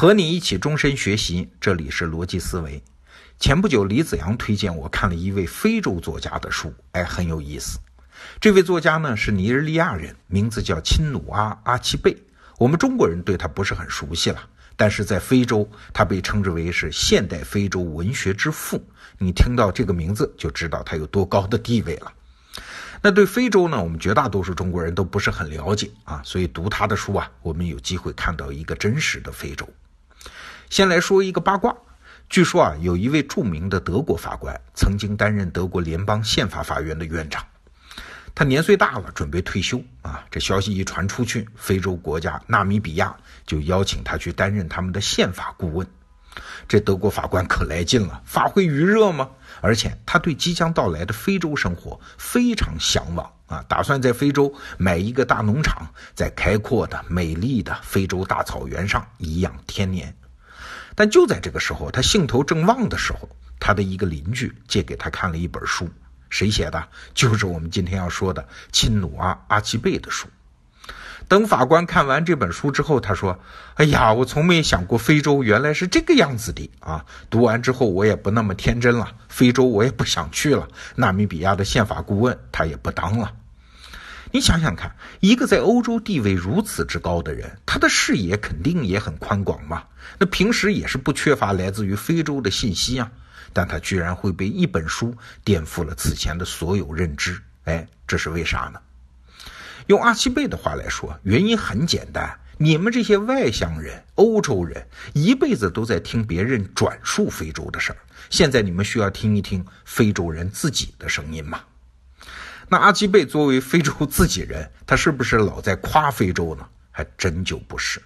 和你一起终身学习，这里是逻辑思维。前不久，李子阳推荐我看了一位非洲作家的书，哎，很有意思。这位作家呢是尼日利亚人，名字叫钦努阿·阿奇贝。我们中国人对他不是很熟悉了，但是在非洲，他被称之为是现代非洲文学之父。你听到这个名字，就知道他有多高的地位了。那对非洲呢，我们绝大多数中国人都不是很了解啊，所以读他的书啊，我们有机会看到一个真实的非洲。先来说一个八卦，据说啊，有一位著名的德国法官曾经担任德国联邦宪法法院的院长，他年岁大了，准备退休啊。这消息一传出去，非洲国家纳米比亚就邀请他去担任他们的宪法顾问。这德国法官可来劲了，发挥余热吗？而且他对即将到来的非洲生活非常向往啊，打算在非洲买一个大农场，在开阔的、美丽的非洲大草原上颐养天年。但就在这个时候，他兴头正旺的时候，他的一个邻居借给他看了一本书，谁写的？就是我们今天要说的亲努阿阿奇贝的书。等法官看完这本书之后，他说：“哎呀，我从没想过非洲原来是这个样子的啊！读完之后，我也不那么天真了，非洲我也不想去了，纳米比亚的宪法顾问他也不当了。”你想想看，一个在欧洲地位如此之高的人，他的视野肯定也很宽广嘛。那平时也是不缺乏来自于非洲的信息啊。但他居然会被一本书颠覆了此前的所有认知，哎，这是为啥呢？用阿西贝的话来说，原因很简单：你们这些外乡人、欧洲人，一辈子都在听别人转述非洲的事儿，现在你们需要听一听非洲人自己的声音吗？那阿基贝作为非洲自己人，他是不是老在夸非洲呢？还真就不是。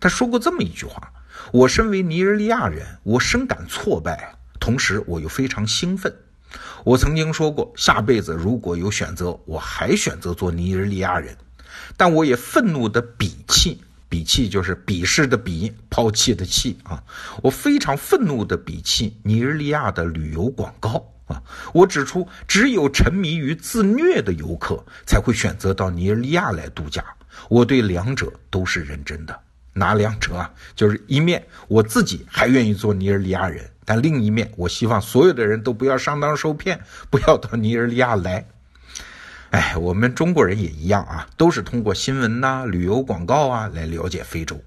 他说过这么一句话：“我身为尼日利亚人，我深感挫败，同时我又非常兴奋。我曾经说过，下辈子如果有选择，我还选择做尼日利亚人。但我也愤怒地鄙弃，鄙弃就是鄙视的鄙，抛弃的弃啊！我非常愤怒地鄙弃尼日利亚的旅游广告。”我指出，只有沉迷于自虐的游客才会选择到尼日利亚来度假。我对两者都是认真的。哪两者啊？就是一面我自己还愿意做尼日利亚人，但另一面我希望所有的人都不要上当受骗，不要到尼日利亚来。哎，我们中国人也一样啊，都是通过新闻呐、旅游广告啊来了解非洲。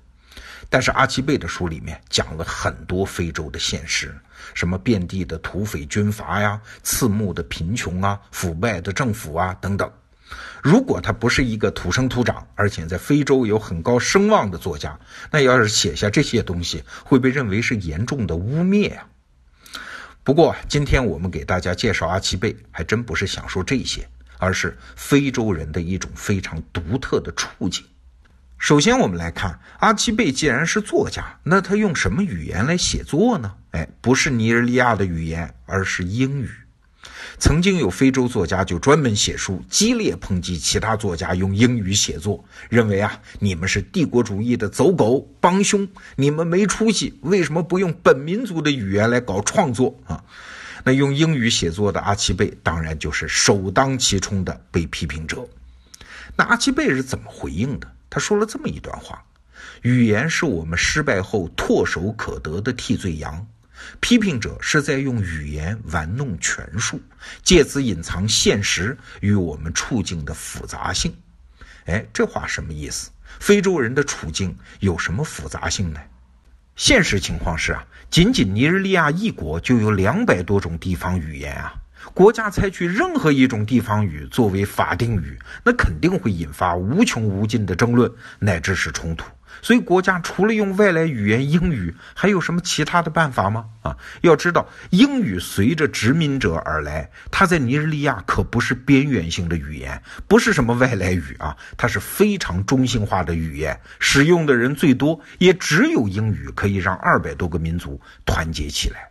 但是阿奇贝的书里面讲了很多非洲的现实，什么遍地的土匪军阀呀、刺目的贫穷啊、腐败的政府啊等等。如果他不是一个土生土长，而且在非洲有很高声望的作家，那要是写下这些东西，会被认为是严重的污蔑啊。不过今天我们给大家介绍阿奇贝，还真不是想说这些，而是非洲人的一种非常独特的处境。首先，我们来看阿奇贝，既然是作家，那他用什么语言来写作呢？哎，不是尼日利亚的语言，而是英语。曾经有非洲作家就专门写书，激烈抨击其他作家用英语写作，认为啊，你们是帝国主义的走狗帮凶，你们没出息，为什么不用本民族的语言来搞创作啊？那用英语写作的阿奇贝，当然就是首当其冲的被批评者。那阿奇贝是怎么回应的？他说了这么一段话：语言是我们失败后唾手可得的替罪羊，批评者是在用语言玩弄权术，借此隐藏现实与我们处境的复杂性。哎，这话什么意思？非洲人的处境有什么复杂性呢？现实情况是啊，仅仅尼日利亚一国就有两百多种地方语言啊。国家采取任何一种地方语作为法定语，那肯定会引发无穷无尽的争论，乃至是冲突。所以，国家除了用外来语言英语，还有什么其他的办法吗？啊，要知道，英语随着殖民者而来，它在尼日利亚可不是边缘性的语言，不是什么外来语啊，它是非常中性化的语言，使用的人最多，也只有英语可以让二百多个民族团结起来。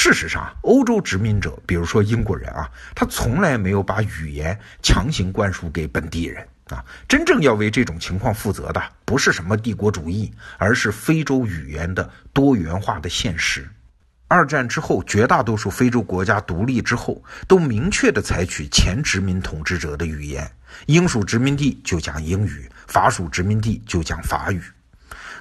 事实上，欧洲殖民者，比如说英国人啊，他从来没有把语言强行灌输给本地人啊。真正要为这种情况负责的，不是什么帝国主义，而是非洲语言的多元化的现实。二战之后，绝大多数非洲国家独立之后，都明确的采取前殖民统治者的语言。英属殖民地就讲英语，法属殖民地就讲法语。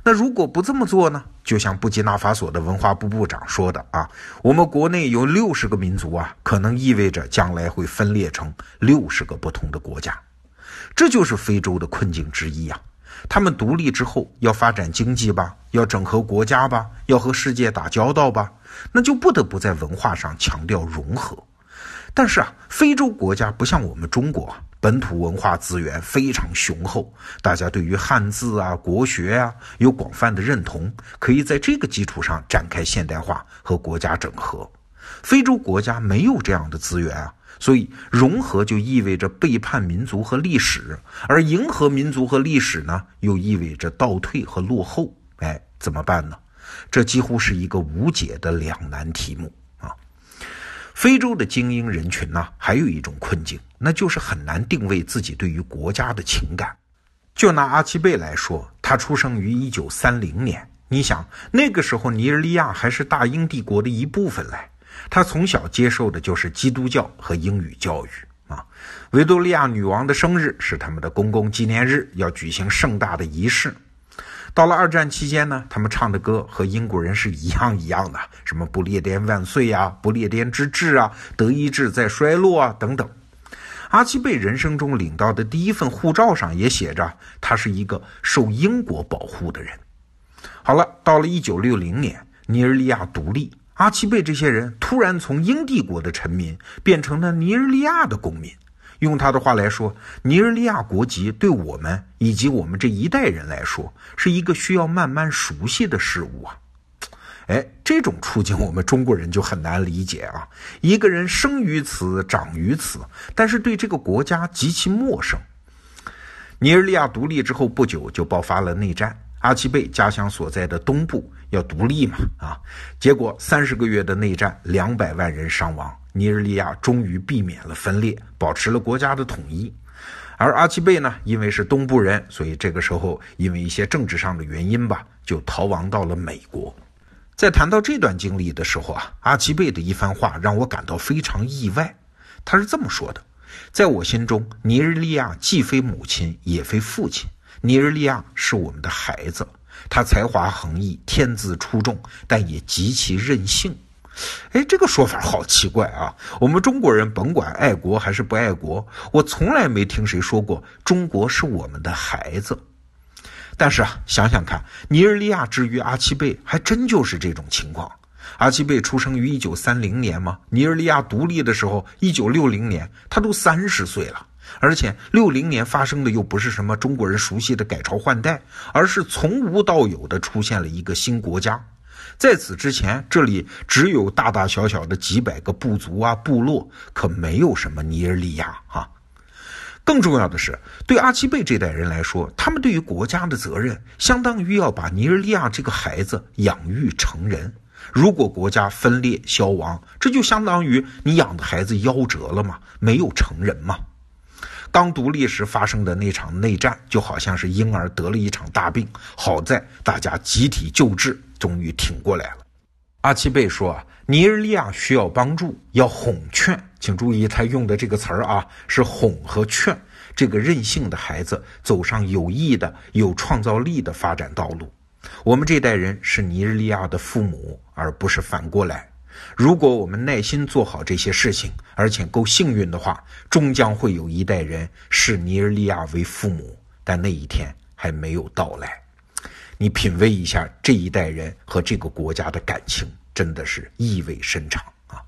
那如果不这么做呢？就像布基纳法索的文化部部长说的啊，我们国内有六十个民族啊，可能意味着将来会分裂成六十个不同的国家。这就是非洲的困境之一啊。他们独立之后要发展经济吧，要整合国家吧，要和世界打交道吧，那就不得不在文化上强调融合。但是啊，非洲国家不像我们中国。本土文化资源非常雄厚，大家对于汉字啊、国学啊有广泛的认同，可以在这个基础上展开现代化和国家整合。非洲国家没有这样的资源啊，所以融合就意味着背叛民族和历史，而迎合民族和历史呢，又意味着倒退和落后。哎，怎么办呢？这几乎是一个无解的两难题目。非洲的精英人群呢，还有一种困境，那就是很难定位自己对于国家的情感。就拿阿奇贝来说，他出生于一九三零年，你想那个时候尼日利亚还是大英帝国的一部分嘞。他从小接受的就是基督教和英语教育啊。维多利亚女王的生日是他们的公共纪念日，要举行盛大的仪式。到了二战期间呢，他们唱的歌和英国人是一样一样的，什么不列颠万岁呀，不列颠之治啊，德意志在衰落啊等等。阿奇贝人生中领到的第一份护照上也写着，他是一个受英国保护的人。好了，到了一九六零年，尼日利亚独立，阿奇贝这些人突然从英帝国的臣民变成了尼日利亚的公民。用他的话来说，尼日利亚国籍对我们以及我们这一代人来说，是一个需要慢慢熟悉的事物啊。哎，这种处境我们中国人就很难理解啊。一个人生于此，长于此，但是对这个国家极其陌生。尼日利亚独立之后不久，就爆发了内战。阿奇贝家乡所在的东部要独立嘛，啊，结果三十个月的内战，两百万人伤亡。尼日利亚终于避免了分裂，保持了国家的统一。而阿奇贝呢，因为是东部人，所以这个时候因为一些政治上的原因吧，就逃亡到了美国。在谈到这段经历的时候啊，阿奇贝的一番话让我感到非常意外。他是这么说的：“在我心中，尼日利亚既非母亲，也非父亲。尼日利亚是我们的孩子，他才华横溢，天资出众，但也极其任性。”哎，这个说法好奇怪啊！我们中国人甭管爱国还是不爱国，我从来没听谁说过中国是我们的孩子。但是啊，想想看，尼日利亚之于阿奇贝，还真就是这种情况。阿奇贝出生于一九三零年嘛，尼日利亚独立的时候，一九六零年，他都三十岁了。而且六零年发生的又不是什么中国人熟悉的改朝换代，而是从无到有的出现了一个新国家。在此之前，这里只有大大小小的几百个部族啊、部落，可没有什么尼日利亚哈。更重要的是，对阿奇贝这代人来说，他们对于国家的责任，相当于要把尼日利亚这个孩子养育成人。如果国家分裂消亡，这就相当于你养的孩子夭折了嘛，没有成人嘛。刚独立时发生的那场内战，就好像是婴儿得了一场大病，好在大家集体救治，终于挺过来了。阿奇贝说，尼日利亚需要帮助，要哄劝，请注意他用的这个词儿啊，是哄和劝这个任性的孩子走上有益的、有创造力的发展道路。我们这代人是尼日利亚的父母，而不是反过来。如果我们耐心做好这些事情，而且够幸运的话，终将会有一代人视尼日利亚为父母。但那一天还没有到来。你品味一下这一代人和这个国家的感情，真的是意味深长啊！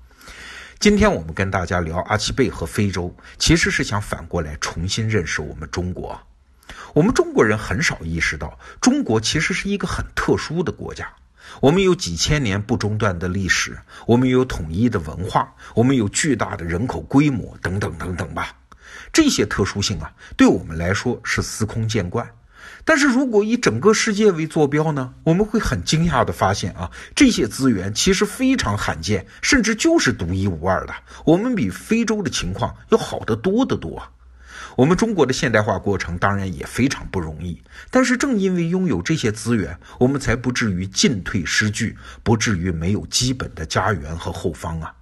今天我们跟大家聊阿奇贝和非洲，其实是想反过来重新认识我们中国。我们中国人很少意识到，中国其实是一个很特殊的国家。我们有几千年不中断的历史，我们有统一的文化，我们有巨大的人口规模，等等等等吧。这些特殊性啊，对我们来说是司空见惯。但是如果以整个世界为坐标呢，我们会很惊讶的发现啊，这些资源其实非常罕见，甚至就是独一无二的。我们比非洲的情况要好得多得多。我们中国的现代化过程当然也非常不容易，但是正因为拥有这些资源，我们才不至于进退失据，不至于没有基本的家园和后方啊。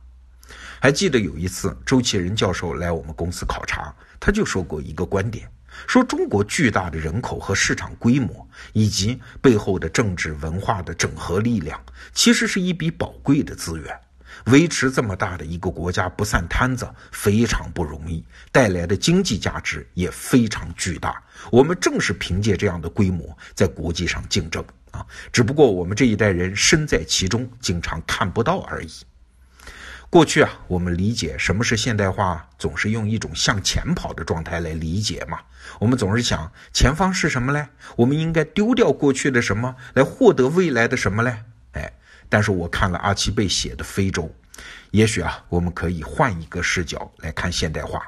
还记得有一次，周其仁教授来我们公司考察，他就说过一个观点：说中国巨大的人口和市场规模，以及背后的政治文化的整合力量，其实是一笔宝贵的资源。维持这么大的一个国家不散摊子非常不容易，带来的经济价值也非常巨大。我们正是凭借这样的规模在国际上竞争啊，只不过我们这一代人身在其中，经常看不到而已。过去啊，我们理解什么是现代化，总是用一种向前跑的状态来理解嘛。我们总是想前方是什么嘞？我们应该丢掉过去的什么，来获得未来的什么嘞？哎，但是我看了阿奇贝写的《非洲》，也许啊，我们可以换一个视角来看现代化。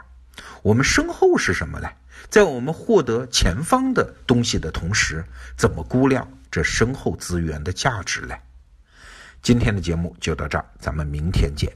我们身后是什么呢？在我们获得前方的东西的同时，怎么估量这身后资源的价值呢？今天的节目就到这儿，咱们明天见。